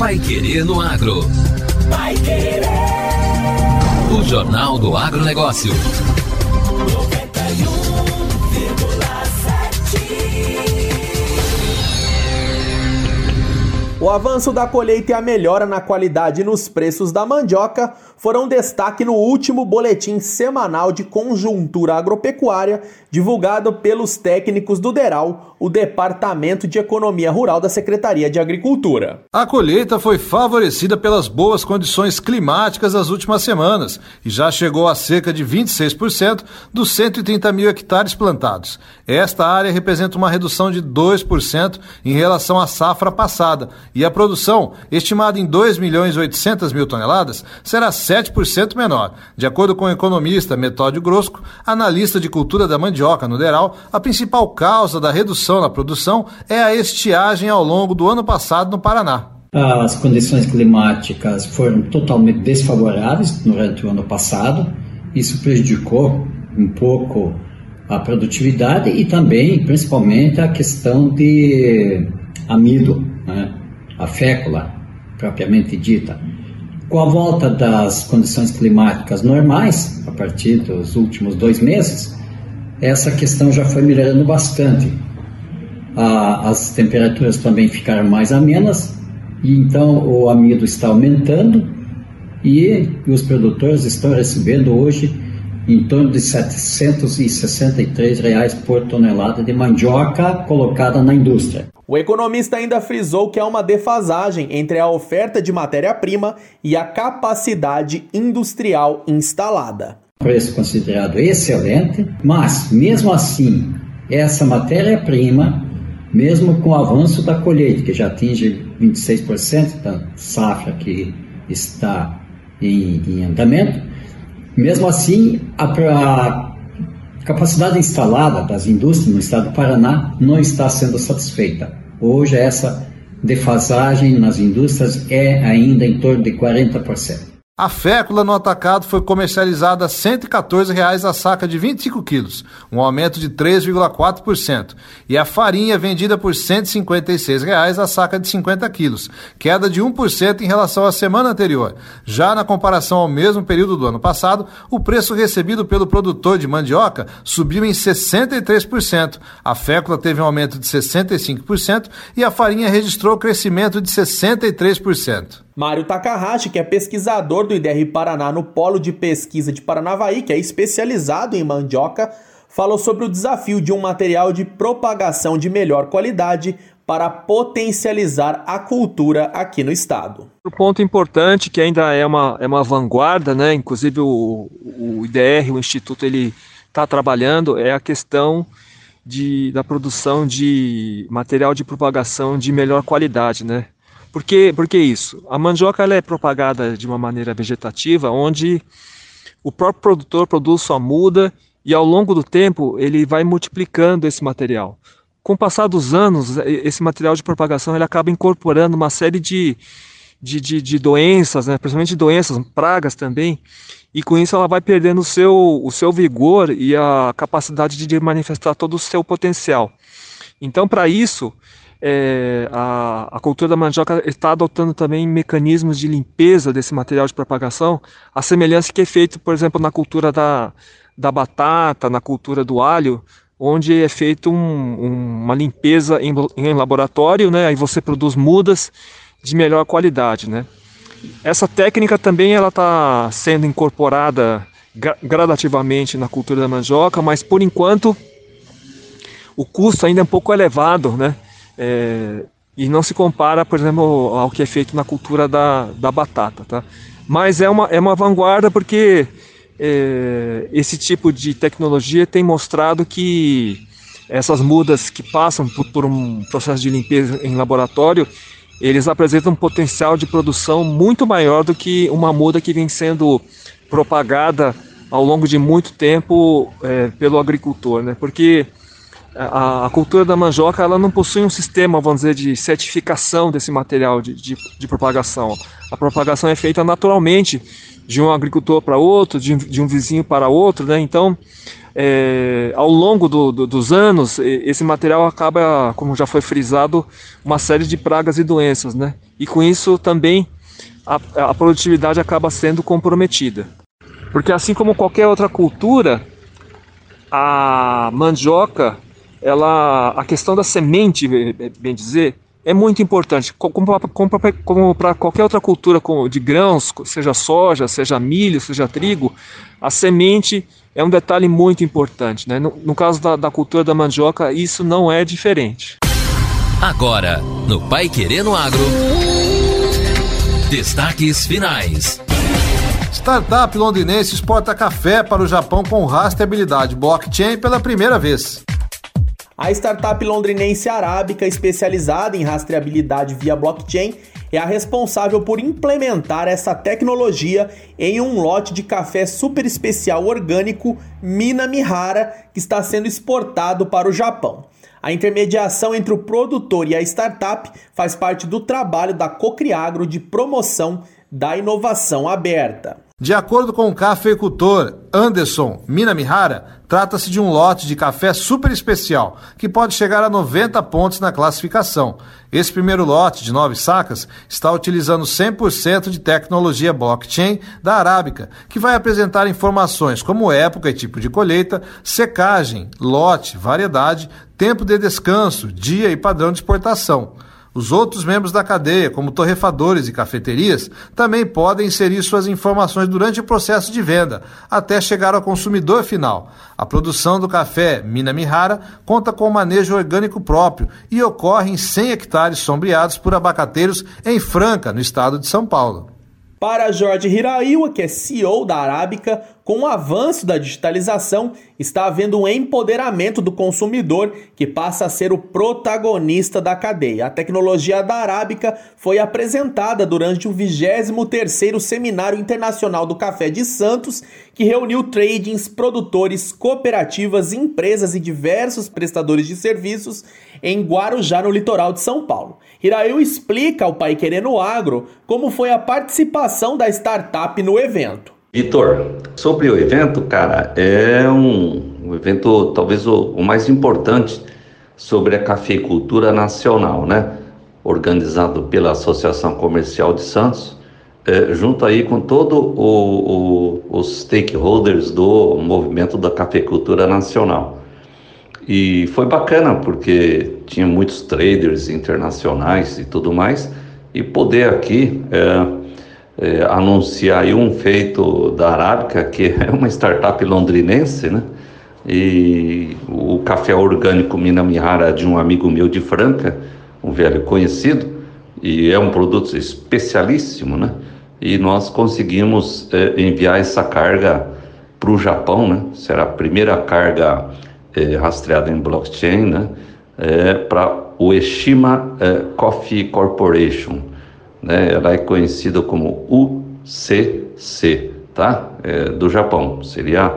Pai Querer no Agro. Pai Querer. O Jornal do Agronegócio. O avanço da colheita e a melhora na qualidade e nos preços da mandioca foram destaque no último boletim semanal de conjuntura agropecuária divulgado pelos técnicos do DERAL, o Departamento de Economia Rural da Secretaria de Agricultura. A colheita foi favorecida pelas boas condições climáticas das últimas semanas e já chegou a cerca de 26% dos 130 mil hectares plantados. Esta área representa uma redução de 2% em relação à safra passada e a produção, estimada em 2 milhões 800 mil toneladas, será 7% menor. De acordo com o economista Metódio Grosco, analista de cultura da mandioca no Deral, a principal causa da redução na produção é a estiagem ao longo do ano passado no Paraná. As condições climáticas foram totalmente desfavoráveis durante o ano passado. Isso prejudicou um pouco a produtividade e também, principalmente, a questão de amido, né? A fécula propriamente dita. Com a volta das condições climáticas normais, a partir dos últimos dois meses, essa questão já foi melhorando bastante. as temperaturas também ficaram mais amenas, e então o amido está aumentando e os produtores estão recebendo hoje em torno de 763 reais por tonelada de mandioca colocada na indústria. O economista ainda frisou que há uma defasagem entre a oferta de matéria-prima e a capacidade industrial instalada. Preço considerado excelente, mas mesmo assim, essa matéria-prima, mesmo com o avanço da colheita, que já atinge 26% da safra que está em, em andamento, mesmo assim, a, a capacidade instalada das indústrias no estado do Paraná não está sendo satisfeita. Hoje, essa defasagem nas indústrias é ainda em torno de 40%. A fécula no atacado foi comercializada a 114 reais a saca de 25 quilos, um aumento de 3,4%, e a farinha vendida por 156 reais a saca de 50 quilos, queda de 1% em relação à semana anterior. Já na comparação ao mesmo período do ano passado, o preço recebido pelo produtor de mandioca subiu em 63%, a fécula teve um aumento de 65% e a farinha registrou crescimento de 63%. Mário Takahashi, que é pesquisador do IDR Paraná no Polo de Pesquisa de Paranavaí, que é especializado em mandioca, falou sobre o desafio de um material de propagação de melhor qualidade para potencializar a cultura aqui no estado. O ponto importante que ainda é uma, é uma vanguarda, né? inclusive o, o IDR, o Instituto, ele está trabalhando, é a questão de, da produção de material de propagação de melhor qualidade, né? Por que, por que isso? A mandioca ela é propagada de uma maneira vegetativa, onde o próprio produtor produz sua muda e ao longo do tempo ele vai multiplicando esse material. Com o passar dos anos, esse material de propagação ele acaba incorporando uma série de, de, de, de doenças, né? principalmente doenças, pragas também, e com isso ela vai perdendo o seu, o seu vigor e a capacidade de manifestar todo o seu potencial. Então, para isso, é, a, a, cultura da mandioca está adotando também mecanismos de limpeza desse material de propagação, a semelhança que é feito, por exemplo, na cultura da, da batata, na cultura do alho, onde é feito um, um, uma limpeza em, em, laboratório, né? Aí você produz mudas de melhor qualidade, né? Essa técnica também ela está sendo incorporada gradativamente na cultura da mandioca, mas por enquanto o custo ainda é um pouco elevado, né? É, e não se compara, por exemplo, ao que é feito na cultura da, da batata. Tá? Mas é uma, é uma vanguarda porque é, esse tipo de tecnologia tem mostrado que essas mudas que passam por, por, um processo de limpeza em laboratório, eles apresentam um potencial de produção muito maior do que uma muda que vem sendo propagada ao longo de muito tempo é, pelo agricultor, né? Porque a, a, cultura da mandioca ela não possui um sistema, vamos dizer, de certificação desse material de, de, de propagação. A propagação é feita naturalmente de um agricultor para outro, de, de, um vizinho para outro, né? Então, é, ao longo do, do, dos anos, esse material acaba, como já foi frisado, uma série de pragas e doenças, né? E com isso também a, a produtividade acaba sendo comprometida. Porque assim como qualquer outra cultura, a mandioca, ela, a questão da semente, bem dizer, é muito importante, como para qualquer outra cultura de grãos, seja soja, seja milho, seja trigo, a semente é um detalhe muito importante. Né? No, no caso da, da, cultura da mandioca, isso não é diferente. Agora, no Pai Querendo Agro, destaques finais. Startup londrinense exporta café para o Japão com rastreabilidade blockchain pela primeira vez. A startup londrinense arábica, especializada em rastreabilidade via blockchain, é a responsável por implementar essa tecnologia em um lote de café super especial orgânico Minamihara que está sendo exportado para o Japão. A intermediação entre o produtor e a startup faz parte do trabalho da Cocriagro de promoção da inovação aberta. De acordo com o cafeicultor Anderson Minamihara, trata-se de um lote de café super especial, que pode chegar a 90 pontos na classificação. Esse primeiro lote de nove sacas está utilizando 100% de tecnologia blockchain da Arábica, que vai apresentar informações como época e tipo de colheita, secagem, lote, variedade, tempo de descanso, dia e padrão de exportação. Os outros membros da cadeia, como torrefadores e cafeterias, também podem inserir suas informações durante o processo de venda, até chegar ao consumidor final. A produção do café Mina Mihara conta com manejo orgânico próprio e ocorre em 100 hectares sombreados por abacateiros em Franca, no estado de São Paulo. Para Jorge Hiraiwa, que é CEO da Arábica, com o avanço da digitalização, está havendo um empoderamento do consumidor que passa a ser o protagonista da cadeia. A tecnologia da Arábica foi apresentada durante o 23º Seminário Internacional do Café de Santos, que reuniu tradings, produtores, cooperativas, empresas e diversos prestadores de serviços em Guarujá, no litoral de São Paulo. Hirail explica ao Pai Querendo Agro como foi a participação da startup no evento. Vitor, sobre o evento, cara, é um, um evento talvez o, o, mais importante sobre a cafeicultura nacional, né? Organizado pela Associação Comercial de Santos, é, junto aí com todo os stakeholders do movimento da cafeicultura nacional. E foi bacana porque tinha muitos traders internacionais e tudo mais, e poder aqui é, é, anunciar um feito da Arábica, que é uma startup londrinense, né? E o café orgânico Minamihara de um amigo meu de Franca, um velho conhecido, e é um produto especialíssimo, né? E nós conseguimos é, enviar essa carga para o Japão, né? Será a primeira carga é, rastreada em blockchain, né, é, para o Eshima Coffee Corporation. Né, ela é conhecida como UCC, tá? É, do Japão. Seria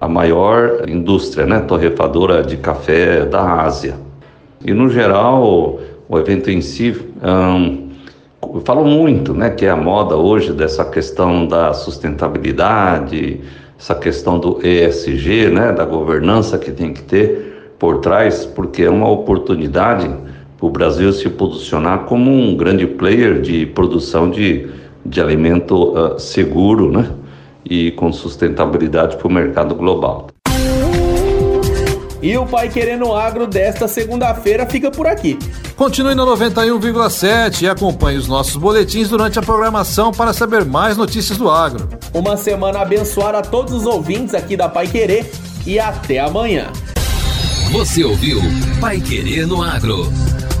a maior indústria né, torrefadora de café da Ásia. E no geral, o evento em si um, falo muito, né, que é a moda hoje dessa questão da sustentabilidade, essa questão do ESG, né, da governança que tem que ter por trás, porque é uma oportunidade o Brasil se posicionar como um grande player de produção de, de alimento uh, seguro, né, e com sustentabilidade para o mercado global. E o Pai Querendo Agro desta segunda-feira fica por aqui. Continue no 91,7 e acompanhe os nossos boletins durante a programação para saber mais notícias do agro. Uma semana abençoada a todos os ouvintes aqui da Pai Querer e até amanhã. Você ouviu Pai Querer no Agro.